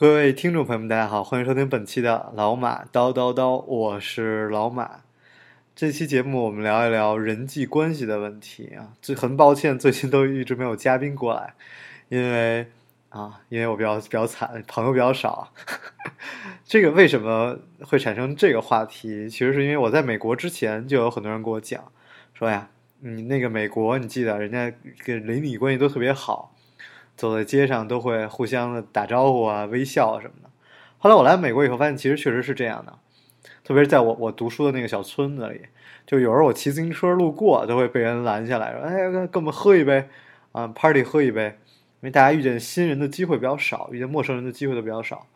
各位听众朋友们，大家好，欢迎收听本期的老马叨叨叨，我是老马。这期节目我们聊一聊人际关系的问题啊。最很抱歉，最近都一直没有嘉宾过来，因为啊，因为我比较比较惨，朋友比较少。这个为什么会产生这个话题？其实是因为我在美国之前就有很多人跟我讲，说呀，你那个美国，你记得人家跟邻里关系都特别好。走在街上都会互相的打招呼啊、微笑啊什么的。后来我来美国以后，发现其实确实是这样的。特别是在我我读书的那个小村子里，就有时候我骑自行车路过，都会被人拦下来说：“哎，跟我们喝一杯啊，party 喝一杯。”因为大家遇见新人的机会比较少，遇见陌生人的机会都比较少。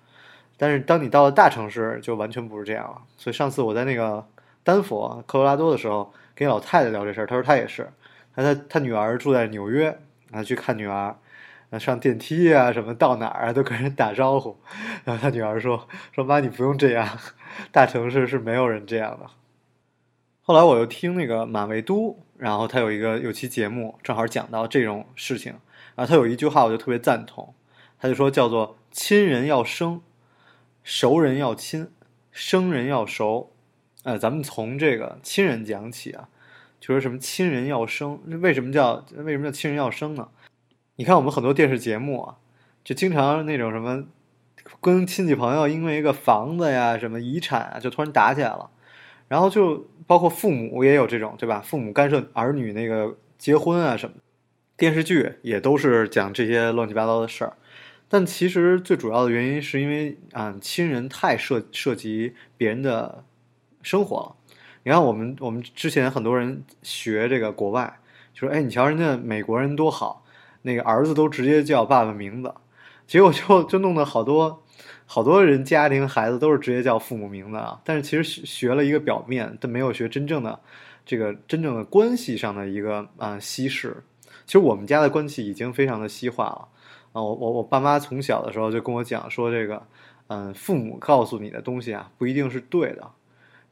但是当你到了大城市，就完全不是这样了。所以上次我在那个丹佛科罗拉多的时候，跟老太太聊这事儿，她说她也是，她她她女儿住在纽约，啊去看女儿。上电梯啊，什么到哪儿啊，都跟人打招呼。然后他女儿说：“说妈，你不用这样，大城市是没有人这样的。”后来我又听那个马未都，然后他有一个有期节目，正好讲到这种事情。然后他有一句话，我就特别赞同。他就说叫做“亲人要生，熟人要亲，生人要熟。”呃，咱们从这个亲人讲起啊，就说什么亲人要生，为什么叫为什么叫亲人要生呢？你看，我们很多电视节目啊，就经常那种什么，跟亲戚朋友因为一个房子呀、什么遗产啊，就突然打起来了。然后就包括父母也有这种，对吧？父母干涉儿女那个结婚啊什么，电视剧也都是讲这些乱七八糟的事儿。但其实最主要的原因是因为啊，亲人太涉涉及别人的生活了。你看，我们我们之前很多人学这个国外，就说：“哎，你瞧人家美国人多好。”那个儿子都直接叫爸爸名字，结果就就弄得好多好多人家庭孩子都是直接叫父母名字啊。但是其实学了一个表面，但没有学真正的这个真正的关系上的一个啊西式。其实我们家的关系已经非常的西化了啊。我我我爸妈从小的时候就跟我讲说，这个嗯，父母告诉你的东西啊，不一定是对的，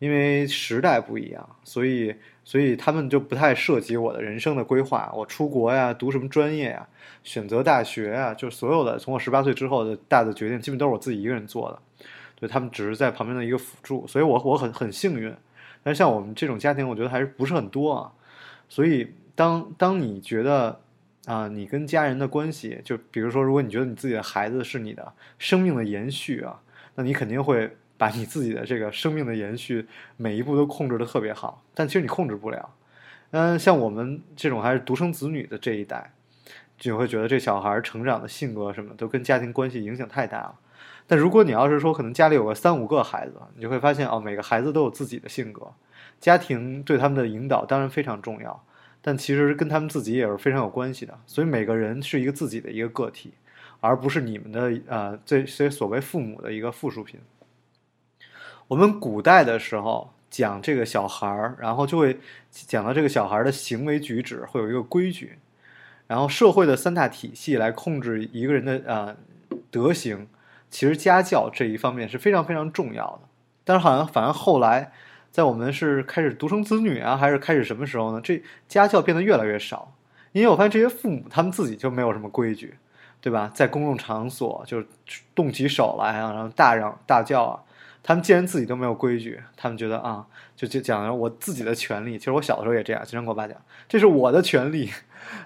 因为时代不一样，所以。所以他们就不太涉及我的人生的规划，我出国呀，读什么专业呀，选择大学呀，就所有的从我十八岁之后的大的决定，基本都是我自己一个人做的。对他们只是在旁边的一个辅助，所以我我很很幸运。但是像我们这种家庭，我觉得还是不是很多啊。所以当当你觉得啊，你跟家人的关系，就比如说，如果你觉得你自己的孩子是你的生命的延续啊，那你肯定会。把你自己的这个生命的延续每一步都控制的特别好，但其实你控制不了。嗯，像我们这种还是独生子女的这一代，就会觉得这小孩成长的性格什么都跟家庭关系影响太大了。但如果你要是说可能家里有个三五个孩子，你就会发现哦，每个孩子都有自己的性格，家庭对他们的引导当然非常重要，但其实跟他们自己也是非常有关系的。所以每个人是一个自己的一个个体，而不是你们的呃这些所谓父母的一个附属品。我们古代的时候讲这个小孩儿，然后就会讲到这个小孩儿的行为举止会有一个规矩，然后社会的三大体系来控制一个人的呃德行，其实家教这一方面是非常非常重要的。但是好像反而后来，在我们是开始独生子女啊，还是开始什么时候呢？这家教变得越来越少，因为我发现这些父母他们自己就没有什么规矩，对吧？在公共场所就动起手来啊，然后大嚷大叫啊。他们既然自己都没有规矩，他们觉得啊，就就讲我自己的权利。其实我小的时候也这样，经常跟我爸讲，这是我的权利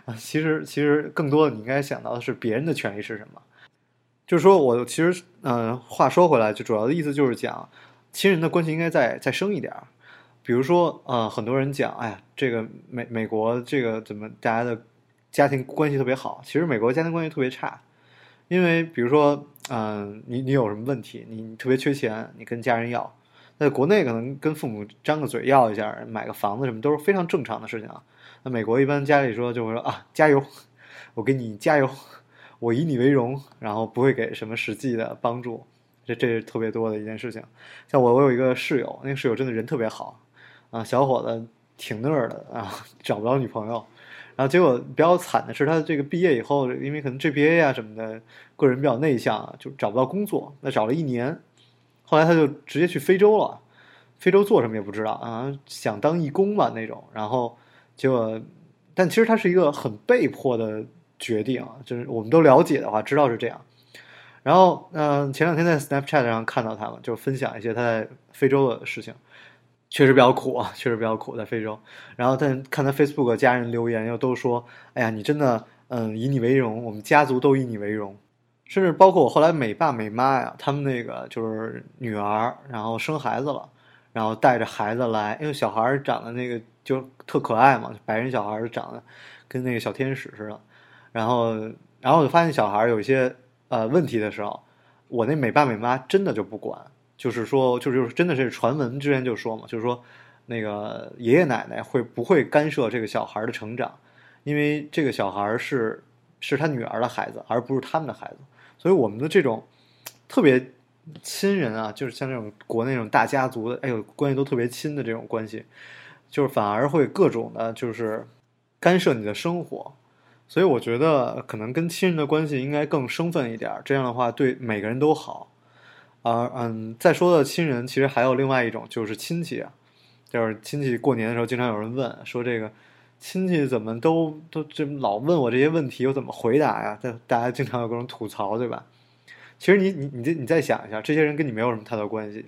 啊。其实其实更多的你应该想到的是别人的权利是什么。就是说我其实嗯，话说回来，就主要的意思就是讲，亲人的关系应该再再深一点。比如说呃，很多人讲，哎呀，这个美美国这个怎么大家的家庭关系特别好？其实美国家庭关系特别差。因为比如说，嗯，你你有什么问题，你特别缺钱，你跟家人要，在国内可能跟父母张个嘴要一下，买个房子什么都是非常正常的事情啊。那美国一般家里说就会说啊，加油，我给你加油，我以你为荣，然后不会给什么实际的帮助，这这是特别多的一件事情。像我，我有一个室友，那个室友真的人特别好啊，小伙子挺那儿的啊，找不着女朋友。然后结果比较惨的是，他这个毕业以后，因为可能 GPA 啊什么的，个人比较内向，就找不到工作。那找了一年，后来他就直接去非洲了。非洲做什么也不知道啊，想当义工吧那种。然后结果，但其实他是一个很被迫的决定，就是我们都了解的话，知道是这样。然后，嗯，前两天在 Snapchat 上看到他了，就分享一些他在非洲的事情。确实比较苦啊，确实比较苦，在非洲。然后，但看他 Facebook 家人留言，又都说：“哎呀，你真的，嗯，以你为荣，我们家族都以你为荣。”甚至包括我后来美爸美妈呀，他们那个就是女儿，然后生孩子了，然后带着孩子来，因为小孩长得那个就特可爱嘛，白人小孩长得跟那个小天使似的。然后，然后我就发现小孩有一些呃问题的时候，我那美爸美妈真的就不管。就是说，就是就是真的是传闻之前就说嘛，就是说，那个爷爷奶奶会不会干涉这个小孩的成长？因为这个小孩是是他女儿的孩子，而不是他们的孩子。所以我们的这种特别亲人啊，就是像这种国内那种大家族的，哎呦，关系都特别亲的这种关系，就是反而会各种的，就是干涉你的生活。所以我觉得可能跟亲人的关系应该更生分一点，这样的话对每个人都好。啊，嗯，再说的亲人，其实还有另外一种，就是亲戚啊，就是亲戚过年的时候，经常有人问说这个亲戚怎么都都这老问我这些问题，我怎么回答呀？大大家经常有各种吐槽，对吧？其实你你你这你再想一下，这些人跟你没有什么太多关系，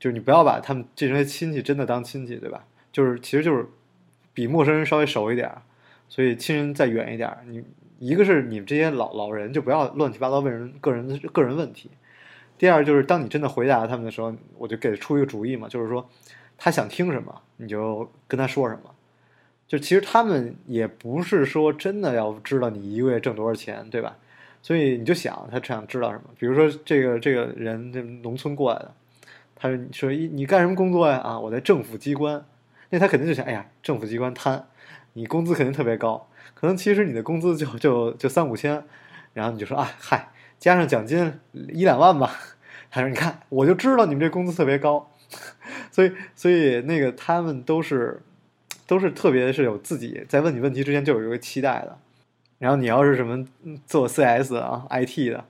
就是你不要把他们这些亲戚真的当亲戚，对吧？就是其实就是比陌生人稍微熟一点，所以亲人再远一点。你一个是你们这些老老人就不要乱七八糟问人个人个人问题。第二就是，当你真的回答他们的时候，我就给出一个主意嘛，就是说，他想听什么，你就跟他说什么。就其实他们也不是说真的要知道你一个月挣多少钱，对吧？所以你就想他想知道什么。比如说这个这个人，这农村过来的，他说：“你说一你干什么工作呀？啊，我在政府机关。”那他肯定就想：“哎呀，政府机关贪，你工资肯定特别高。可能其实你的工资就就就三五千。”然后你就说：“啊，嗨。”加上奖金一两万吧，他说：“你看，我就知道你们这工资特别高，所以，所以那个他们都是，都是特别是有自己在问你问题之前就有一个期待的。然后你要是什么做 CS 啊、IT 的，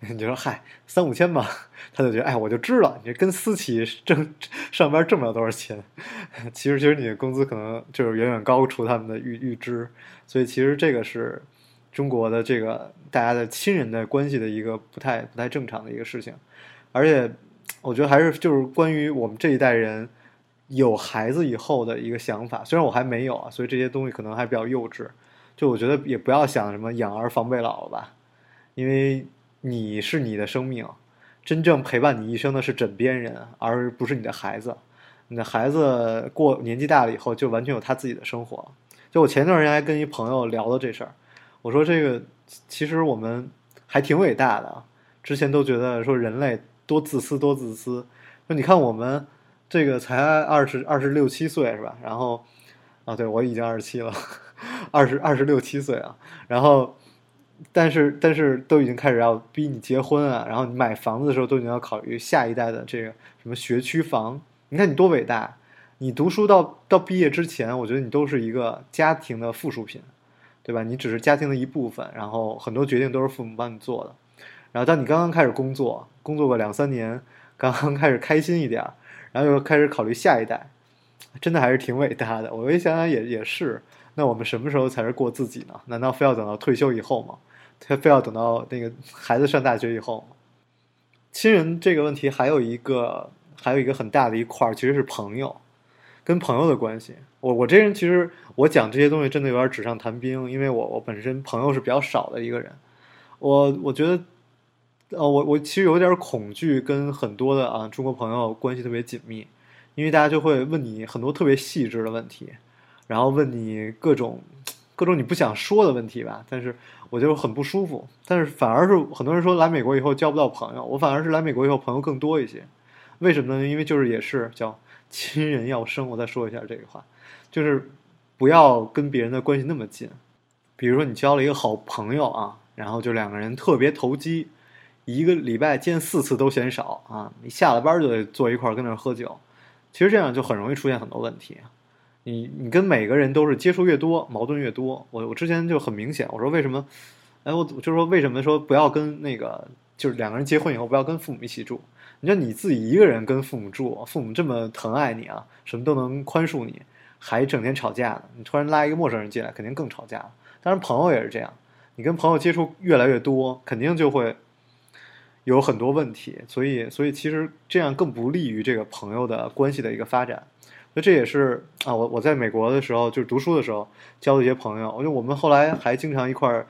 你就说嗨三五千吧，他就觉得哎，我就知道你这跟私企挣上班挣不了多少钱。其实，其实你的工资可能就是远远高出他们的预预支，所以其实这个是。”中国的这个大家的亲人的关系的一个不太不太正常的一个事情，而且我觉得还是就是关于我们这一代人有孩子以后的一个想法。虽然我还没有啊，所以这些东西可能还比较幼稚。就我觉得也不要想什么养儿防备老吧，因为你是你的生命，真正陪伴你一生的是枕边人，而不是你的孩子。你的孩子过年纪大了以后，就完全有他自己的生活。就我前段时间还跟一朋友聊了这事儿。我说这个其实我们还挺伟大的！之前都觉得说人类多自私多自私，说你看我们这个才二十二十六七岁是吧？然后啊，对我已经二十七了，二十二十六七岁啊。然后但是但是都已经开始要逼你结婚啊，然后你买房子的时候都已经要考虑下一代的这个什么学区房。你看你多伟大！你读书到到毕业之前，我觉得你都是一个家庭的附属品。对吧？你只是家庭的一部分，然后很多决定都是父母帮你做的。然后当你刚刚开始工作，工作个两三年，刚刚开始开心一点，然后又开始考虑下一代，真的还是挺伟大的。我一想想也也是。那我们什么时候才是过自己呢？难道非要等到退休以后吗？他非要等到那个孩子上大学以后吗？亲人这个问题还有一个，还有一个很大的一块儿，其实是朋友。跟朋友的关系，我我这人其实我讲这些东西真的有点纸上谈兵，因为我我本身朋友是比较少的一个人，我我觉得，呃，我我其实有点恐惧跟很多的啊中国朋友关系特别紧密，因为大家就会问你很多特别细致的问题，然后问你各种各种你不想说的问题吧，但是我就很不舒服，但是反而是很多人说来美国以后交不到朋友，我反而是来美国以后朋友更多一些，为什么呢？因为就是也是叫。亲人要生，我再说一下这个话，就是不要跟别人的关系那么近。比如说，你交了一个好朋友啊，然后就两个人特别投机，一个礼拜见四次都嫌少啊！你下了班就得坐一块儿跟那儿喝酒，其实这样就很容易出现很多问题。你你跟每个人都是接触越多，矛盾越多。我我之前就很明显，我说为什么？哎，我就说为什么说不要跟那个就是两个人结婚以后不要跟父母一起住？你说你自己一个人跟父母住，父母这么疼爱你啊，什么都能宽恕你，还整天吵架呢？你突然拉一个陌生人进来，肯定更吵架。当然朋友也是这样，你跟朋友接触越来越多，肯定就会有很多问题。所以所以其实这样更不利于这个朋友的关系的一个发展。那这也是啊，我我在美国的时候就是读书的时候交的一些朋友，我觉得我们后来还经常一块儿。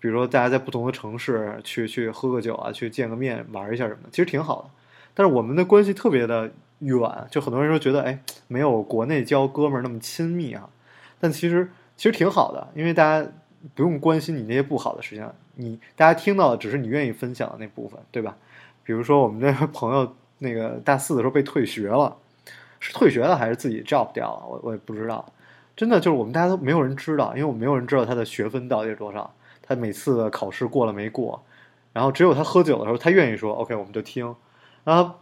比如说，大家在不同的城市去去喝个酒啊，去见个面玩一下什么的，其实挺好的。但是我们的关系特别的远，就很多人说觉得，哎，没有国内交哥们儿那么亲密啊。但其实其实挺好的，因为大家不用关心你那些不好的事情，你大家听到的只是你愿意分享的那部分，对吧？比如说我们那个朋友，那个大四的时候被退学了，是退学了还是自己 job 掉了？我我也不知道。真的就是我们大家都没有人知道，因为我们没有人知道他的学分到底是多少。他每次考试过了没过，然后只有他喝酒的时候，他愿意说 “OK”，我们就听，然后，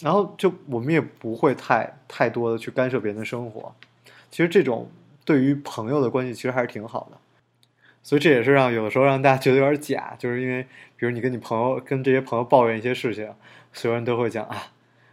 然后就我们也不会太太多的去干涉别人的生活。其实这种对于朋友的关系其实还是挺好的，所以这也是让有的时候让大家觉得有点假，就是因为比如你跟你朋友跟这些朋友抱怨一些事情，所有人都会讲啊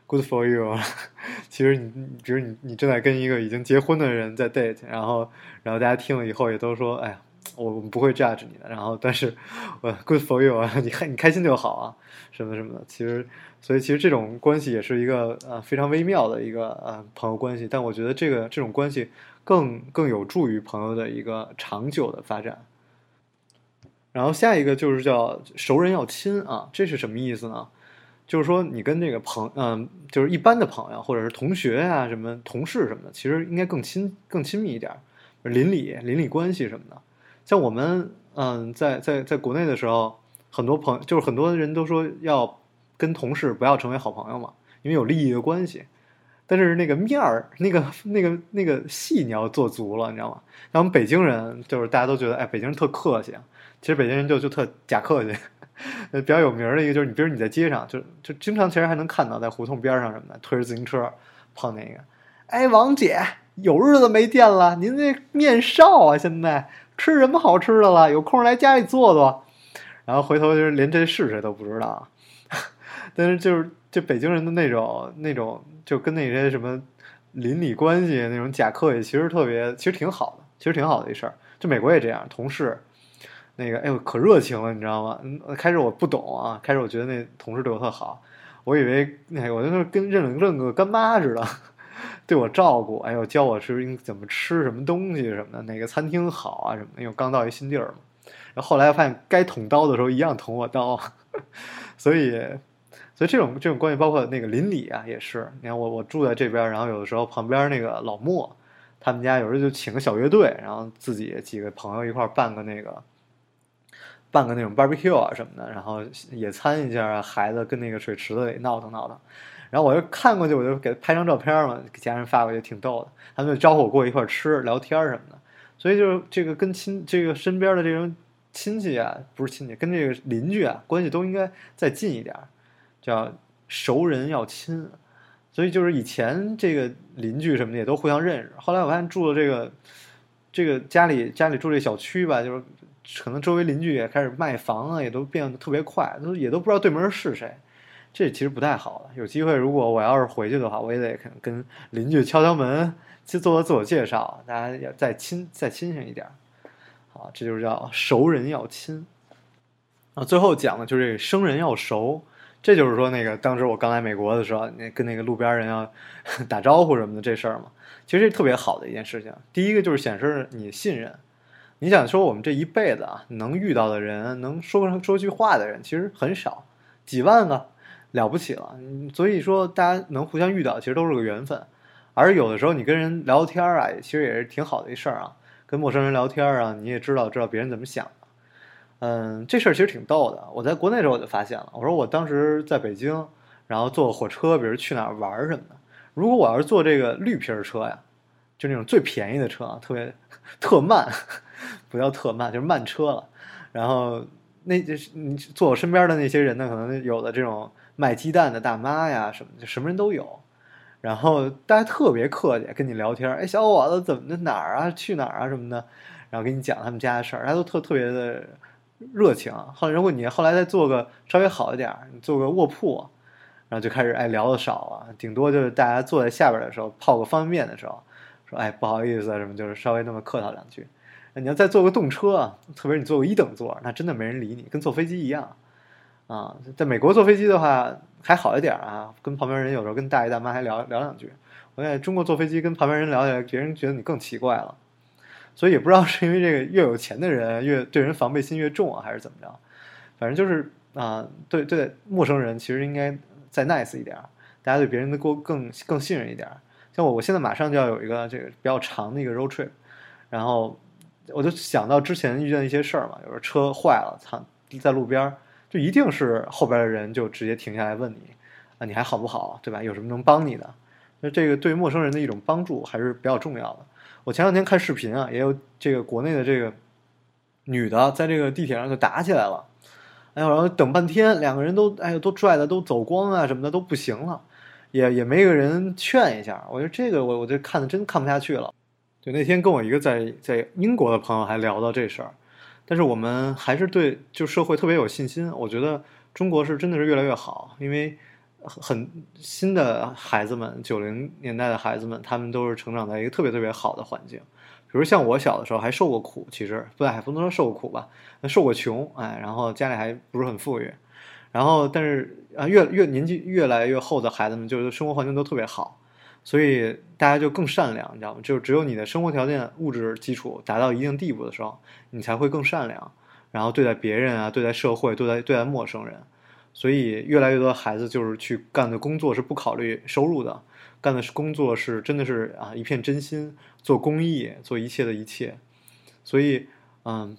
，“Good for you”，其实你比如你你正在跟一个已经结婚的人在 date，然后然后大家听了以后也都说，哎呀。我我们不会 judge 你的，然后但是，我 good for you 啊，你开你开心就好啊，什么什么的。其实，所以其实这种关系也是一个呃非常微妙的一个呃朋友关系。但我觉得这个这种关系更更有助于朋友的一个长久的发展。然后下一个就是叫熟人要亲啊，这是什么意思呢？就是说你跟这个朋嗯，就是一般的朋友或者是同学呀、什么同事什么的，其实应该更亲更亲密一点，邻里邻里关系什么的。像我们，嗯，在在在国内的时候，很多朋友就是很多人都说要跟同事不要成为好朋友嘛，因为有利益的关系。但是那个面儿，那个那个那个戏你要做足了，你知道吗？像我们北京人，就是大家都觉得，哎，北京人特客气。其实北京人就就特假客气。比较有名的一个就是，你比如你在街上，就就经常其实还能看到，在胡同边上什么的，推着自行车碰那个，哎，王姐，有日子没见了，您这面少啊，现在。吃什么好吃的了？有空来家里坐坐。然后回头就是连这是谁都不知道。但是就是就北京人的那种那种，就跟那些什么邻里关系那种假客气，其实特别，其实挺好的，其实挺好的一事儿。就美国也这样，同事那个哎呦可热情了，你知道吗？开始我不懂啊，开始我觉得那同事对我特好，我以为那我就跟认了认个干妈似的。对我照顾，哎呦，教我是应怎么吃什么东西什么的，哪个餐厅好啊什么的。因为刚到一新地儿嘛，然后后来发现该捅刀的时候一样捅我刀，所以，所以这种这种关系，包括那个邻里啊，也是。你看我我住在这边，然后有的时候旁边那个老莫，他们家有时候就请个小乐队，然后自己几个朋友一块办个那个，办个那种 barbecue 啊什么的，然后野餐一下，孩子跟那个水池子里闹腾闹腾。然后我就看过去，我就给他拍张照片嘛，给家人发过去，挺逗的。他们就招呼我过去一块吃、聊天什么的。所以就是这个跟亲、这个身边的这种亲戚啊，不是亲戚，跟这个邻居啊，关系都应该再近一点，叫熟人要亲。所以就是以前这个邻居什么的也都互相认识。后来我发现住的这个这个家里家里住这小区吧，就是可能周围邻居也开始卖房啊，也都变得特别快，都也都不知道对门是谁。这其实不太好了。有机会，如果我要是回去的话，我也得可能跟邻居敲敲门，去做做自我介绍，大家要再亲再亲近一点。好，这就是叫熟人要亲。啊，最后讲的就是这个生人要熟。这就是说，那个当时我刚来美国的时候，那跟那个路边人要 打招呼什么的这事儿嘛，其实特别好的一件事情。第一个就是显示你信任。你想说，我们这一辈子啊，能遇到的人，能说说句话的人，其实很少，几万个。了不起了，所以说大家能互相遇到，其实都是个缘分。而有的时候你跟人聊天啊，其实也是挺好的一事儿啊。跟陌生人聊天啊，你也知道知道别人怎么想。嗯，这事儿其实挺逗的。我在国内的时候我就发现了，我说我当时在北京，然后坐火车，比如去哪儿玩什么的。如果我要是坐这个绿皮儿车呀，就那种最便宜的车啊，特别特慢，不叫特慢，就是慢车了。然后那就是你坐我身边的那些人呢，可能有的这种卖鸡蛋的大妈呀什么就，什么人都有。然后大家特别客气，跟你聊天，哎，小伙子怎么的哪儿啊，去哪儿啊什么的，然后给你讲他们家的事儿，大家都特特别的热情。后来如果你后来再做个稍微好一点，你做个卧铺，然后就开始哎聊的少了，顶多就是大家坐在下边的时候泡个方便面的时候，说哎不好意思什么，就是稍微那么客套两句。你要再坐个动车，特别是你坐个一等座，那真的没人理你，跟坐飞机一样。啊，在美国坐飞机的话还好一点啊，跟旁边人有时候跟大爷大妈还聊聊两句。我在中国坐飞机跟旁边人聊起来，别人觉得你更奇怪了。所以也不知道是因为这个越有钱的人越对人防备心越重啊，还是怎么着？反正就是啊，对对，陌生人其实应该再 nice 一点，大家对别人的过更更信任一点。像我，我现在马上就要有一个这个比较长的一个 road trip，然后。我就想到之前遇见一些事儿嘛，有时候车坏了，操，在路边儿，就一定是后边的人就直接停下来问你，啊，你还好不好，对吧？有什么能帮你的？那这个对陌生人的一种帮助还是比较重要的。我前两天看视频啊，也有这个国内的这个女的在这个地铁上就打起来了，哎呦，然后等半天，两个人都哎呦都拽的都走光啊什么的都不行了，也也没个人劝一下。我觉得这个我我就看的真看不下去了。就那天跟我一个在在英国的朋友还聊到这事儿，但是我们还是对就社会特别有信心。我觉得中国是真的是越来越好，因为很新的孩子们，九零年代的孩子们，他们都是成长在一个特别特别好的环境。比如像我小的时候还受过苦，其实不还不能说受过苦吧，受过穷，哎，然后家里还不是很富裕，然后但是啊越越年纪越来越厚的孩子们，就是生活环境都特别好。所以大家就更善良，你知道吗？就只有你的生活条件、物质基础达到一定地步的时候，你才会更善良，然后对待别人啊，对待社会，对待对待陌生人。所以越来越多的孩子就是去干的工作是不考虑收入的，干的工作是真的是啊一片真心做公益，做一切的一切。所以，嗯，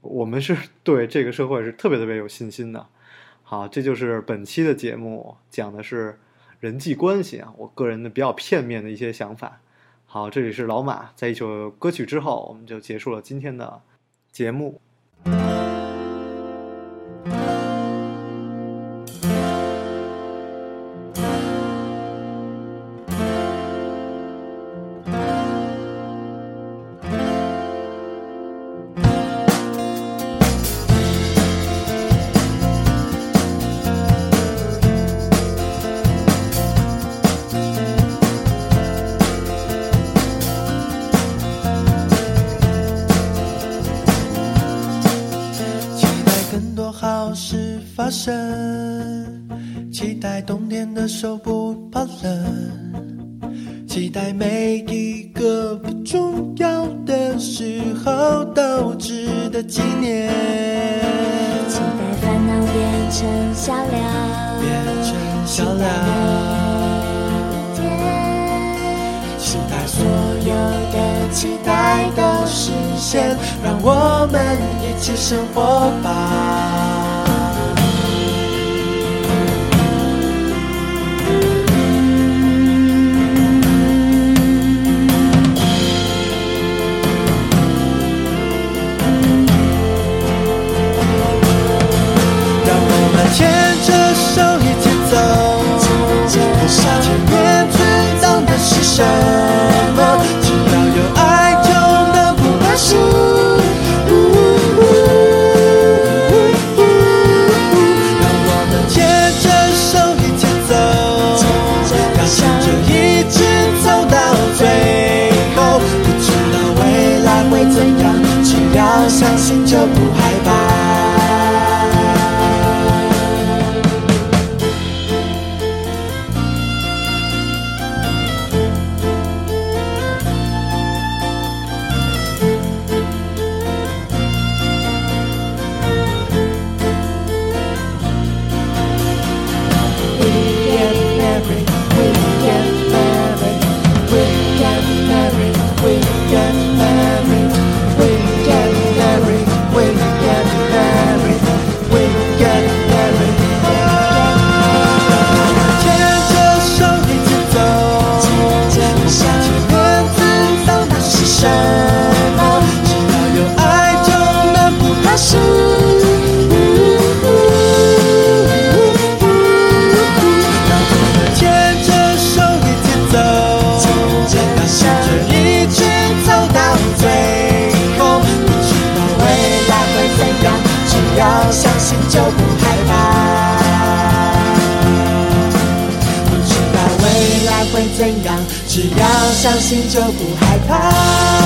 我们是 对这个社会是特别特别有信心的。好，这就是本期的节目，讲的是。人际关系啊，我个人的比较片面的一些想法。好，这里是老马，在一首歌曲之后，我们就结束了今天的节目。生，期待冬天的手不怕冷，期待每一个不重要的时候都值得纪念。期待烦恼变成笑料，变成笑料。期待所有的期待都实现，让我们一起生活吧。相信就不害怕。